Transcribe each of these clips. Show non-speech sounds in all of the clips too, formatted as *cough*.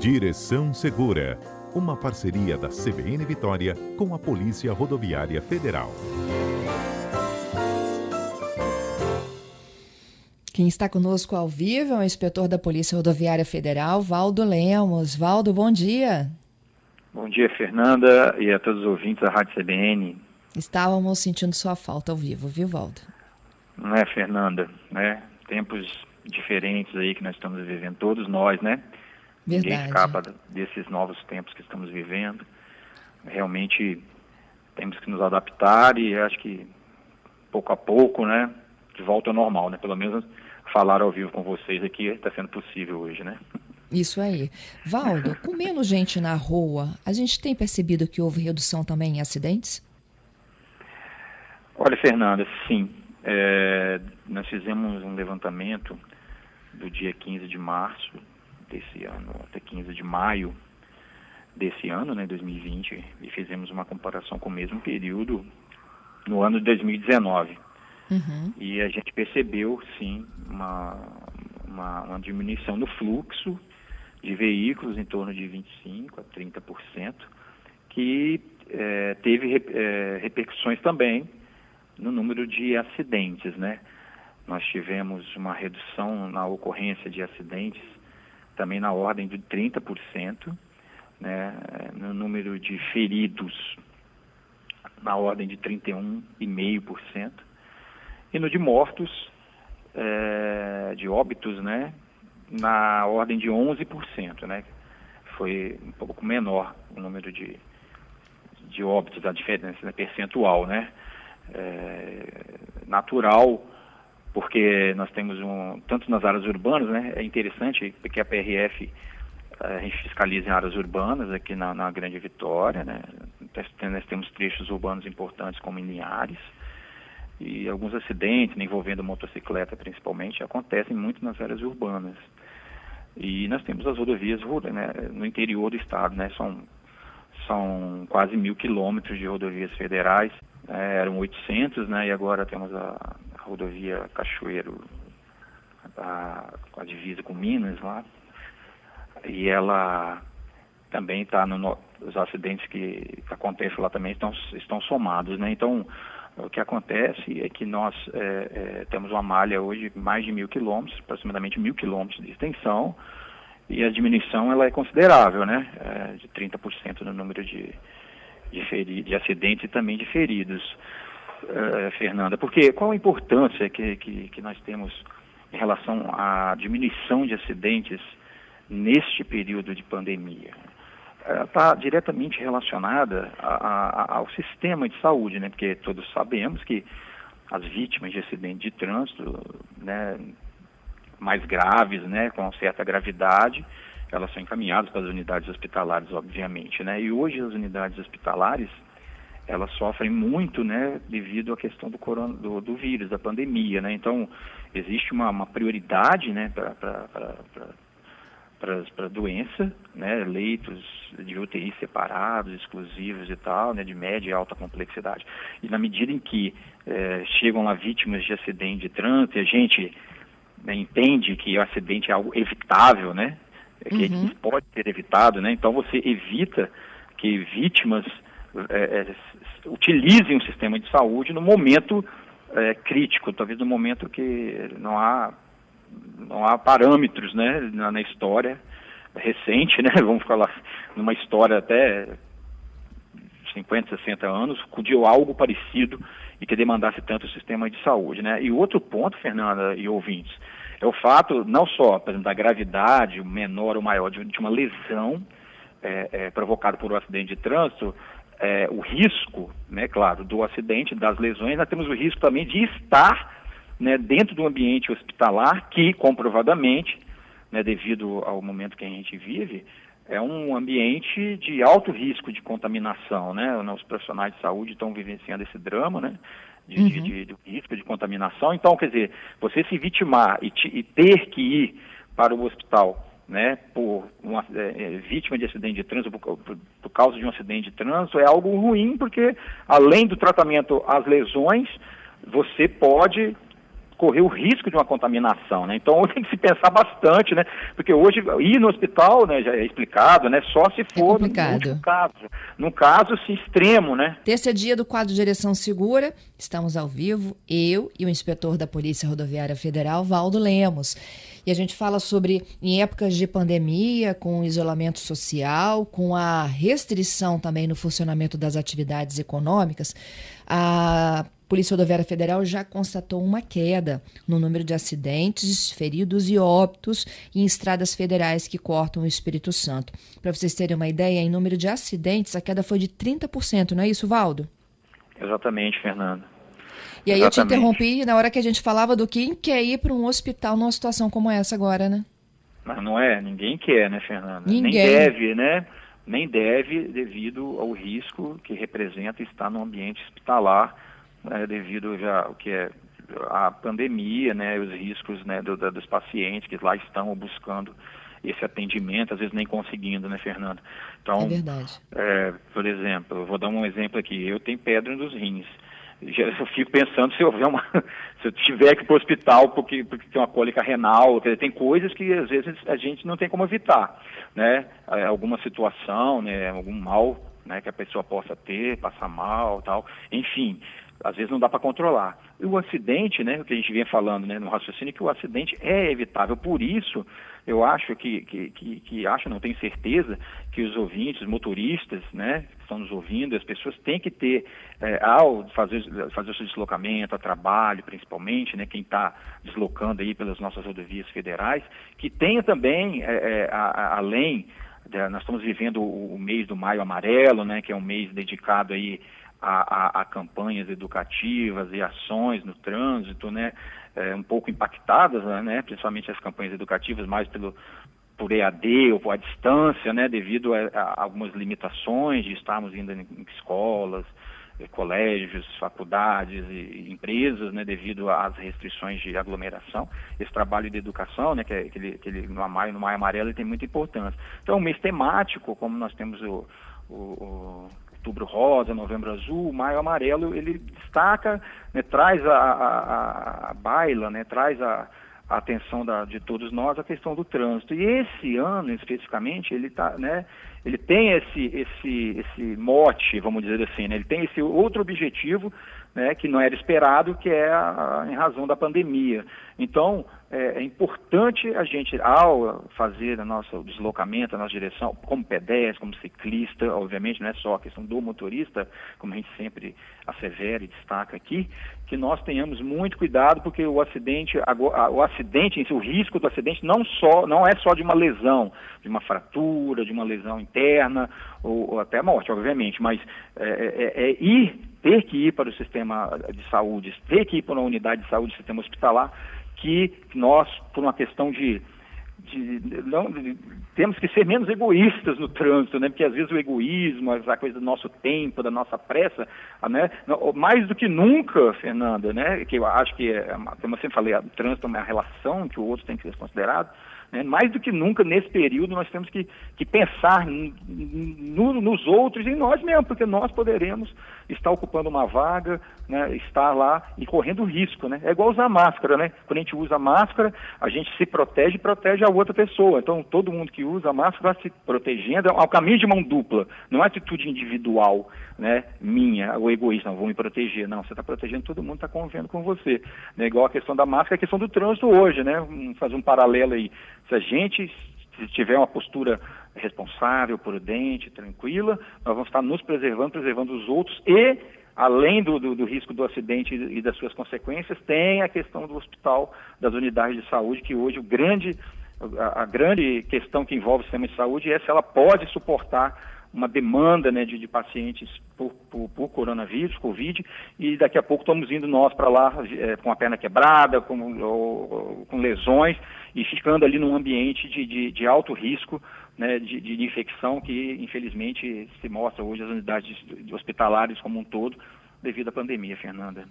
Direção Segura, uma parceria da CBN Vitória com a Polícia Rodoviária Federal. Quem está conosco ao vivo é o inspetor da Polícia Rodoviária Federal, Valdo Lemos. Valdo, bom dia. Bom dia, Fernanda, e a todos os ouvintes da Rádio CBN. Estávamos sentindo sua falta ao vivo, viu, Valdo? Não é, Fernanda? Né? Tempos diferentes aí que nós estamos vivendo, todos nós, né? Verdade. Ninguém escapa desses novos tempos que estamos vivendo. Realmente temos que nos adaptar e acho que pouco a pouco, né? De volta ao normal, né? Pelo menos falar ao vivo com vocês aqui está sendo possível hoje, né? Isso aí. Valdo, com menos gente na rua, a gente tem percebido que houve redução também em acidentes? Olha, Fernanda, sim. É, nós fizemos um levantamento do dia 15 de março desse ano até 15 de maio desse ano, né, 2020, e fizemos uma comparação com o mesmo período no ano de 2019. Uhum. E a gente percebeu, sim, uma, uma, uma, diminuição no fluxo de veículos em torno de 25% a 30%, que é, teve é, repercussões também no número de acidentes, né? Nós tivemos uma redução na ocorrência de acidentes também na ordem de 30%, né? No número de feridos na ordem de 31,5%. E no de mortos, é, de óbitos, né? Na ordem de 11%, né? Foi um pouco menor o número de, de óbitos, a diferença né, percentual, né? é, natural, porque nós temos um, tanto nas áreas urbanas, né, é interessante porque a PRF a gente fiscaliza em áreas urbanas aqui na, na Grande Vitória, né, nós temos trechos urbanos importantes como em Linhares, e alguns acidentes envolvendo motocicleta principalmente acontecem muito nas áreas urbanas. E nós temos as rodovias né, no interior do estado, né, são, são quase mil quilômetros de rodovias federais é, eram 800, né, e agora temos a, a rodovia Cachoeiro, a, a divisa com Minas lá, e ela também está no, os acidentes que acontecem lá também estão, estão somados, né, então o que acontece é que nós é, é, temos uma malha hoje mais de mil quilômetros, aproximadamente mil quilômetros de extensão, e a diminuição ela é considerável, né, é, de 30% no número de, de, feri de acidentes e também de feridos, uh, Fernanda. Porque qual a importância que, que, que nós temos em relação à diminuição de acidentes neste período de pandemia? Está diretamente relacionada a, a, ao sistema de saúde, né? Porque todos sabemos que as vítimas de acidente de trânsito, né, mais graves, né, com certa gravidade, elas são encaminhadas para as unidades hospitalares, obviamente, né? E hoje as unidades hospitalares elas sofrem muito, né, devido à questão do, corona, do, do vírus, da pandemia, né? Então existe uma, uma prioridade, né, para a doença, né, leitos de UTI separados, exclusivos e tal, né, de média e alta complexidade. E na medida em que é, chegam lá vítimas de acidente de trânsito, a gente né, entende que o acidente é algo evitável, né, é que uhum. pode ser evitado, né? Então você evita que vítimas é, é, utilizem o sistema de saúde no momento é, crítico, talvez no momento que não há não há parâmetros, né, na, na história recente, né? *laughs* Vamos falar numa história até 50, 60 anos, de algo parecido e que demandasse tanto o sistema de saúde, né? E outro ponto, Fernanda e ouvintes, é o fato não só, por exemplo, da gravidade menor ou maior de, de uma lesão é, é, provocada por um acidente de trânsito, é, o risco, né, claro, do acidente, das lesões, nós temos o risco também de estar né, dentro do ambiente hospitalar, que comprovadamente, né, devido ao momento que a gente vive, é um ambiente de alto risco de contaminação, né? Os profissionais de saúde estão vivenciando esse drama, né? de, uhum. de, de, de, risco de contaminação. Então, quer dizer, você se vitimar e, te, e ter que ir para o hospital né, por uma é, é, vítima de acidente de trânsito, por, por, por, causa de um acidente de trânsito, é algo ruim, porque além do tratamento às lesões, você pode correr o risco de uma contaminação, né? Então *laughs* tem que se pensar bastante, né? Porque hoje ir no hospital, né, já é explicado, né? Só se é for é no caso, no caso assim, extremo, né? Terça dia do quadro de direção segura, estamos ao vivo, eu e o inspetor da Polícia Rodoviária Federal, Valdo Lemos. E a gente fala sobre, em épocas de pandemia, com isolamento social, com a restrição também no funcionamento das atividades econômicas, a Polícia Rodoviária Federal já constatou uma queda no número de acidentes, feridos e óbitos em estradas federais que cortam o Espírito Santo. Para vocês terem uma ideia, em número de acidentes, a queda foi de 30%, não é isso, Valdo? Exatamente, Fernanda. E aí Exatamente. eu te interrompi na hora que a gente falava do quem quer ir para um hospital numa situação como essa agora, né? Mas não é, ninguém quer, né, Fernanda? Ninguém. Nem deve, né? Nem deve devido ao risco que representa estar no ambiente hospitalar né, devido já o que é a pandemia, né, os riscos né, do, dos pacientes que lá estão buscando esse atendimento, às vezes nem conseguindo, né, Fernanda? Então, é verdade. É, por exemplo, vou dar um exemplo aqui. Eu tenho pedra nos rins. Eu fico pensando se eu, uma, *laughs* se eu tiver que ir para o hospital porque, porque tem uma cólica renal, tem coisas que às vezes a gente não tem como evitar, né? É, alguma situação, né? Algum mal, né? Que a pessoa possa ter, passar mal, tal. Enfim, às vezes não dá para controlar. E o acidente, né, o que a gente vinha falando né, no raciocínio, que o acidente é evitável. Por isso, eu acho que, que, que, que acho, não tenho certeza, que os ouvintes, motoristas, né, que estão nos ouvindo, as pessoas têm que ter, é, ao fazer, fazer o seu deslocamento, a trabalho principalmente, né, quem está deslocando aí pelas nossas rodovias federais, que tenha também, é, é, a, a, além, nós estamos vivendo o, o mês do Maio Amarelo, né, que é um mês dedicado aí a, a, a, campanhas educativas e ações no trânsito, né, é, um pouco impactadas, né, principalmente as campanhas educativas, mais pelo por EAD ou por a distância, né, devido a, a algumas limitações de estarmos indo em, em escolas, eh, colégios, faculdades e, e empresas, né, devido às restrições de aglomeração. Esse trabalho de educação, né, que, é, que, ele, que ele, no Maio, no Maio Amarelo, ele tem muita importância. Então, um mês temático, como nós temos o, o, o outubro rosa, novembro azul, maio amarelo, ele destaca, né, traz a, a, a, baila, né, traz a, a atenção da, de todos nós a questão do trânsito. E esse ano, especificamente, ele, tá, né, ele tem esse, esse, esse mote, vamos dizer assim, né, ele tem esse outro objetivo né, que não era esperado, que é a, a, em razão da pandemia. Então, é, é, importante a gente, ao fazer a nossa, o deslocamento, a nossa direção, como pedestre, como ciclista, obviamente não é só a questão do motorista, como a gente sempre assevera e destaca aqui, que nós tenhamos muito cuidado, porque o acidente, o acidente, o risco do acidente não, só, não é só de uma lesão, de uma fratura, de uma lesão interna, ou, ou até a morte, obviamente, mas é, é, é ir ter que ir para o sistema de saúde, ter que ir para uma unidade de saúde, sistema hospitalar, que nós, por uma questão de, de, não, de, temos que ser menos egoístas no trânsito, né? Porque às vezes o egoísmo, a coisa do nosso tempo, da nossa pressa, né? Mais do que nunca, Fernanda, né? Que eu acho que, é, como eu sempre falei, o trânsito é uma relação que o outro tem que ser considerado. Né? Mais do que nunca, nesse período, nós temos que, que pensar no, nos outros e em nós mesmos, porque nós poderemos estar ocupando uma vaga, né? estar lá e correndo risco. Né? É igual usar máscara. Né? Quando a gente usa máscara, a gente se protege e protege a outra pessoa. Então, todo mundo que usa máscara vai se protegendo. É um caminho de mão dupla, não é atitude individual né, minha, o egoísta, vou me proteger. Não, você está protegendo todo mundo, está convivendo com você. Né, igual a questão da máscara, a questão do trânsito hoje, né? Vamos fazer um paralelo aí. Se a gente se tiver uma postura responsável, prudente, tranquila, nós vamos estar nos preservando, preservando os outros e, além do, do, do risco do acidente e das suas consequências, tem a questão do hospital, das unidades de saúde, que hoje o grande, a, a grande questão que envolve o sistema de saúde é se ela pode suportar uma demanda né, de, de pacientes por, por, por, coronavírus, Covid, e daqui a pouco estamos indo nós para lá é, com a perna quebrada, com, ou, com lesões, e ficando ali num ambiente de, de, de alto risco né, de, de, infecção que, infelizmente, se mostra hoje as unidades hospitalares como um todo, devido à pandemia, Fernanda.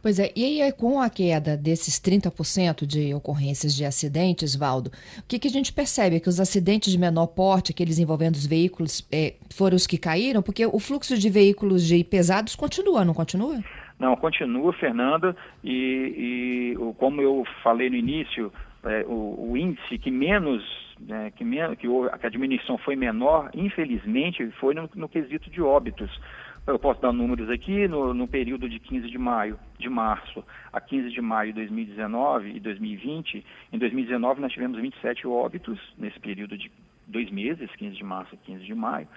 Pois é, e aí com a queda desses 30% de ocorrências de acidentes, Valdo, o que, que, a gente percebe? É que os acidentes de menor porte, aqueles envolvendo os veículos, é, foram os que caíram? Porque o fluxo de veículos de pesados continua, não continua? Não, continua, Fernanda, e, e como eu falei no início, é, o, o, índice que menos, né, que, menos que, a diminuição foi menor, infelizmente, foi no, no quesito de óbitos. Eu posso dar números aqui, no, no, período de 15 de maio, de março a 15 de maio de 2019 e 2020, em 2019 nós tivemos 27 óbitos nesse período de dois meses, 15 de março a 15 de maio,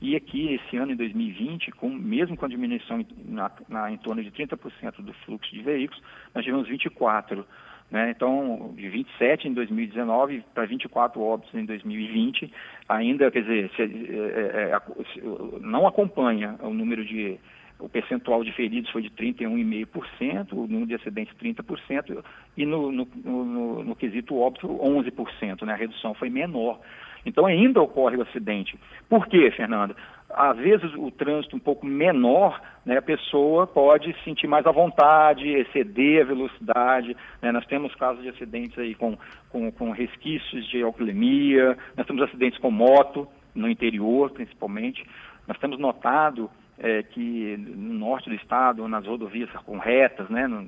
e aqui, esse ano, em 2020, com, mesmo com a diminuição na, na, em torno de 30% do fluxo de veículos, nós tivemos 24. Né? Então, de 27 em 2019 para 24 óbitos em 2020, ainda, quer dizer, se, é, é, é se, não acompanha o número de o percentual de feridos foi de 31,5%, o número de acidentes 30%, e no, no, no, no quesito óbito 11%, né? a redução foi menor. Então ainda ocorre o acidente. Por quê, Fernanda? Às vezes o trânsito um pouco menor, né, a pessoa pode sentir mais à vontade, exceder a velocidade. Né? Nós temos casos de acidentes aí com, com, com resquícios de alcoolemia, nós temos acidentes com moto, no interior principalmente. Nós temos notado é, que no norte do estado, nas rodovias com retas, né, no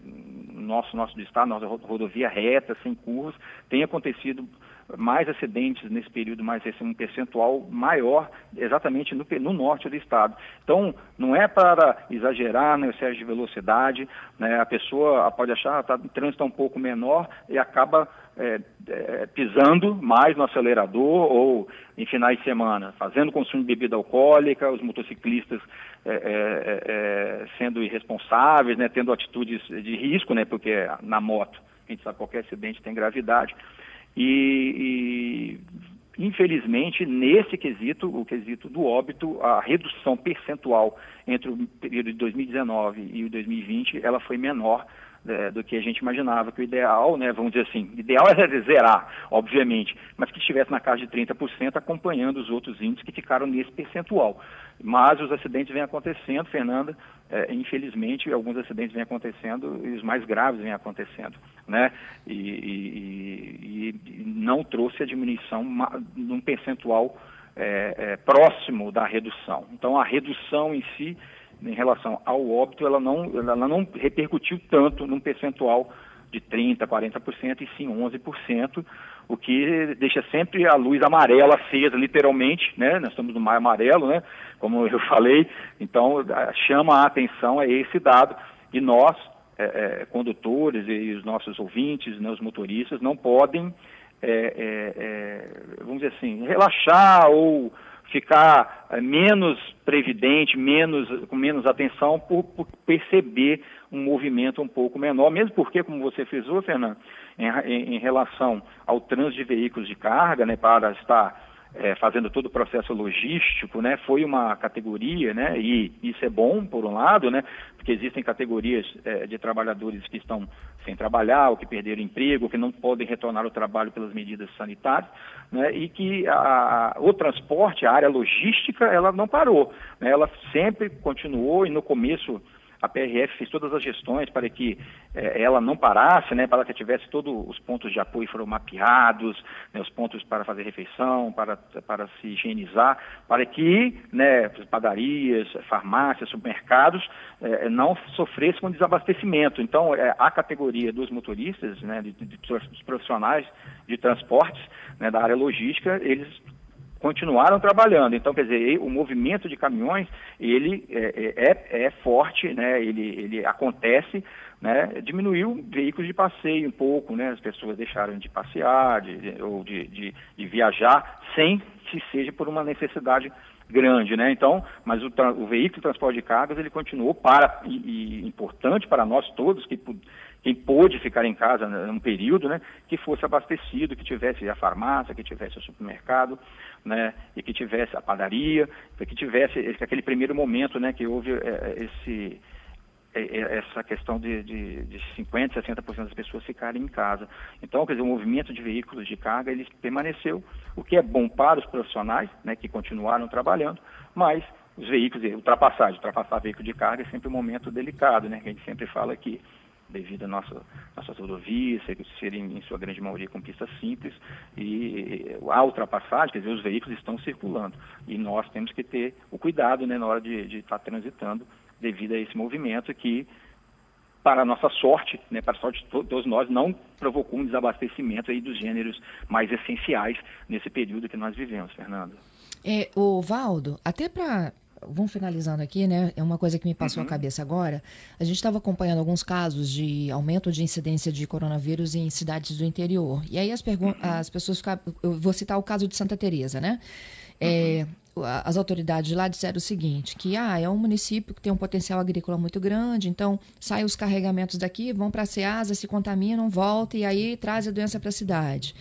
nosso nosso do estado, nossa rodovia reta, sem curvas, tem acontecido mais acidentes nesse período, mais esse um percentual maior exatamente no, no, norte do estado. Então, não é para exagerar no né, excesso de velocidade, né, a pessoa pode achar que tá, o trânsito é um pouco menor e acaba é, é, pisando mais no acelerador ou em finais de semana, fazendo consumo de bebida alcoólica, os motociclistas é, é, é, é sendo irresponsáveis, né, tendo atitudes de risco, né, porque na moto a gente sabe que qualquer acidente tem gravidade. E, e, infelizmente, nesse quesito, o quesito do óbito, a redução percentual entre o período de 2019 e o 2020, ela foi menor é, do que a gente imaginava, que o ideal, né, vamos dizer assim, ideal é zerar, obviamente, mas que estivesse na casa de 30%, acompanhando os outros índices que ficaram nesse percentual. Mas os acidentes vêm acontecendo, Fernanda, é, infelizmente, alguns acidentes vêm acontecendo e os mais graves vêm acontecendo, né? E, e, e não trouxe a diminuição num percentual é, é, próximo da redução. Então, a redução em si em relação ao óbito, ela não, ela não repercutiu tanto num percentual de 30%, 40%, e sim 11%, o que deixa sempre a luz amarela acesa, literalmente, né? Nós estamos no mar amarelo, né? Como eu *laughs* falei, então chama a atenção a esse dado e nós, é, é, condutores e os nossos ouvintes, né, os motoristas, não podem, é, é, é vamos dizer assim, relaxar ou ficar é, menos previdente, menos, com menos atenção por, por, perceber um movimento um pouco menor, mesmo porque, como você frisou, Fernando, em, em, relação ao trânsito de veículos de carga, né, para estar é, fazendo todo o processo logístico, né, foi uma categoria, né, e isso é bom por um lado, né, porque existem categorias é, de trabalhadores que estão sem trabalhar, ou que perderam emprego, ou que não podem retornar ao trabalho pelas medidas sanitárias, né, e que a, o transporte, a área logística, ela não parou, né, ela sempre continuou e no começo a PRF fez todas as gestões para que eh, ela não parasse, né, para que tivesse todos os pontos de apoio foram mapeados, né, os pontos para fazer refeição, para, para se higienizar, para que né, padarias, farmácias, supermercados eh, não sofressem com desabastecimento. Então, eh, a categoria dos motoristas, né, de, de, dos profissionais de transportes, né, da área logística, eles continuaram trabalhando. Então, quer dizer, o movimento de caminhões, ele é, é, é, é forte, né? ele, ele acontece, né? diminuiu veículos de passeio um pouco, né? as pessoas deixaram de passear de, ou de, de, de, viajar sem que seja por uma necessidade grande, né? Então, mas o, o veículo de transporte de cargas ele continuou para e, e importante para nós todos que quem pôde ficar em casa num período, né, que fosse abastecido, que tivesse a farmácia, que tivesse o supermercado, né, e que tivesse a padaria, que tivesse esse, aquele primeiro momento, né, que houve é, esse essa questão de, de, de 50%, 60% das pessoas ficarem em casa. Então, quer dizer, o movimento de veículos de carga, ele permaneceu, o que é bom para os profissionais, né, que continuaram trabalhando, mas os veículos, ultrapassagem, ultrapassar veículo de carga é sempre um momento delicado, né, a gente sempre fala aqui devido às nossa, nossas rodovias serem, em sua grande maioria, com pistas simples, e a ultrapassagem, quer dizer, os veículos estão circulando. E nós temos que ter o cuidado né, na hora de estar tá transitando, devido a esse movimento que para a nossa sorte, né, para a sorte de todos nós, não provocou um desabastecimento aí dos gêneros mais essenciais nesse período que nós vivemos, Fernando. É, o Valdo, até para vamos finalizando aqui, né? É uma coisa que me passou uhum. a cabeça agora. A gente estava acompanhando alguns casos de aumento de incidência de coronavírus em cidades do interior. E aí as, uhum. as pessoas ficaram. Eu vou citar o caso de Santa Teresa, né? É, uhum. As autoridades lá disseram o seguinte, que ah, é um município que tem um potencial agrícola muito grande, então saem os carregamentos daqui, vão para a Ceasa, se contaminam, voltam e aí traz a doença para a cidade.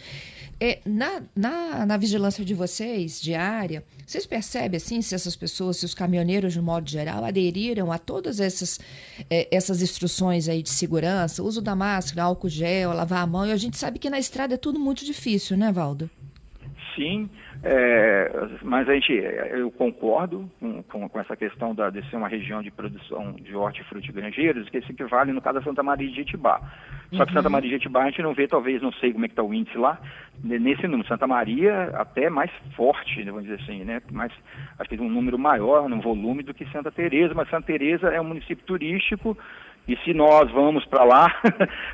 É, na, na, na, vigilância de vocês, diária, vocês percebem assim se essas pessoas, se os caminhoneiros, de modo geral, aderiram a todas essas, é, essas instruções aí de segurança, uso da máscara, álcool gel, lavar a mão, e a gente sabe que na estrada é tudo muito difícil, né, Valdo? Sim, é, mas a gente, eu concordo com, com, com, essa questão da, de ser uma região de produção de hortifruti granjeiros, que isso equivale no caso da Santa Maria de Jetibá. Só que Santa uhum. Maria de Jetibá a gente não vê, talvez, não sei como é que está o índice lá, nesse número. Santa Maria até mais forte, vamos dizer assim, né? Mais, acho que um número maior no volume do que Santa Teresa, mas Santa Teresa é um município turístico e se nós vamos para lá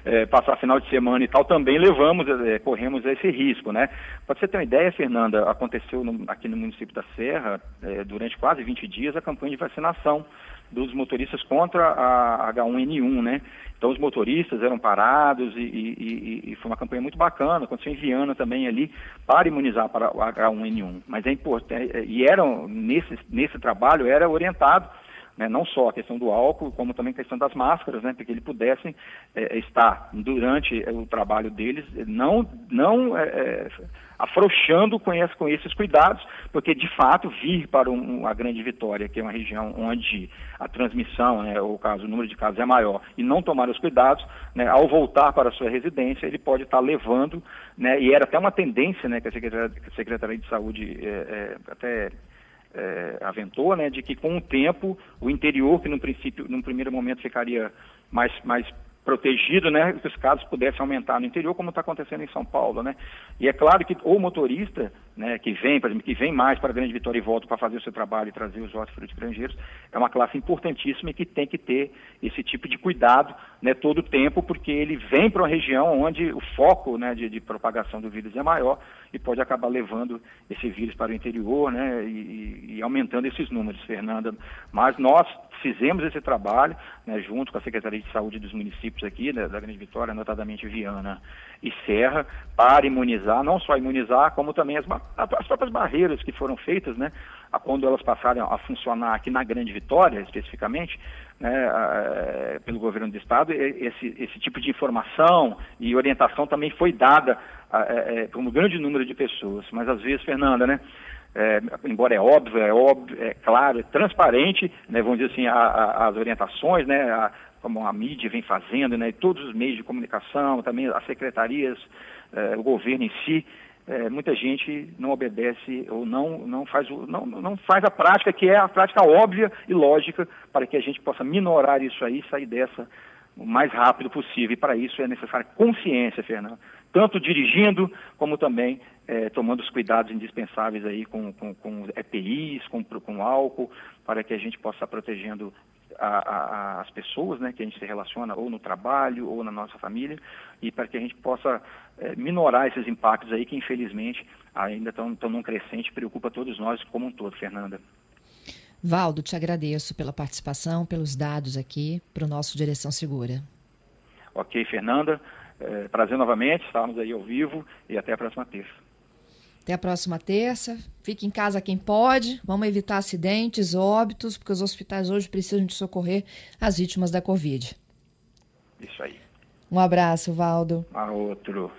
é, *laughs* passar final de semana e tal, também levamos, é, corremos esse risco, né? Para você ter uma ideia, Fernanda, aconteceu no, aqui no município da Serra, é, durante quase 20 dias, a campanha de vacinação dos motoristas contra a H1N1, né? Então os motoristas eram parados e, e, e, foi uma campanha muito bacana, aconteceu em Viana também ali, para imunizar para o H1N1. Mas é importante, é, e eram, nesse, nesse trabalho, era orientado né, não só a questão do álcool, como também a questão das máscaras, né, para que eles pudessem é, estar durante o trabalho deles, não, não é, é, afrouxando com, esse, com esses cuidados, porque de fato vir para um, a Grande Vitória, que é uma região onde a transmissão, né, ou caso, o número de casos é maior, e não tomar os cuidados, né, ao voltar para a sua residência, ele pode estar levando, né, e era até uma tendência né, que a Secretaria, a Secretaria de Saúde é, é, até é, aventou, né, de que com o tempo o interior, que no princípio, num primeiro momento ficaria mais, mais protegido, né, os casos pudessem aumentar no interior, como está acontecendo em São Paulo, né. E é claro que o motorista, né, que vem, exemplo, que vem mais para a Grande Vitória e volta para fazer o seu trabalho e trazer os hortifruti estrangeiros, é uma classe importantíssima e que tem que ter esse tipo de cuidado, né, todo o tempo, porque ele vem para uma região onde o foco, né, de, de propagação do vírus é maior e pode acabar levando esse vírus para o interior, né, e, e aumentando esses números, Fernanda. Mas nós fizemos esse trabalho, né, junto com a Secretaria de Saúde dos municípios aqui, né, da Grande Vitória, notadamente Viana e Serra, para imunizar, não só imunizar, como também as, as próprias barreiras que foram feitas, né, a, quando elas passaram a funcionar aqui na Grande Vitória, especificamente, né, a, pelo governo do Estado, esse, esse tipo de informação e orientação também foi dada a, é, por um grande número de pessoas. Mas às vezes, Fernanda, né, é, embora é óbvio, é óbvio, é claro, é transparente, né, vamos dizer assim, a, a, as orientações, né, a, como a mídia vem fazendo, né, todos os meios de comunicação, também as secretarias, é, o governo em si, é, muita gente não obedece ou não, não, faz, não, não faz a prática, que é a prática óbvia e lógica, para que a gente possa minorar isso aí e sair dessa o mais rápido possível. E para isso é necessária consciência, Fernando tanto dirigindo como também é, tomando os cuidados indispensáveis aí com, com, com EPIs, com, com álcool, para que a gente possa estar protegendo a, a, as pessoas né, que a gente se relaciona ou no trabalho ou na nossa família e para que a gente possa é, minorar esses impactos aí que infelizmente ainda estão, num crescente, preocupa todos nós como um todo, Fernanda. Valdo, te agradeço pela participação, pelos dados aqui para o nosso Direção Segura. Ok, Fernanda. É, prazer novamente, estarmos aí ao vivo e até a próxima terça. Até a próxima terça. Fique em casa quem pode. Vamos evitar acidentes, óbitos, porque os hospitais hoje precisam de socorrer as vítimas da Covid. Isso aí. Um abraço, Valdo. A outro.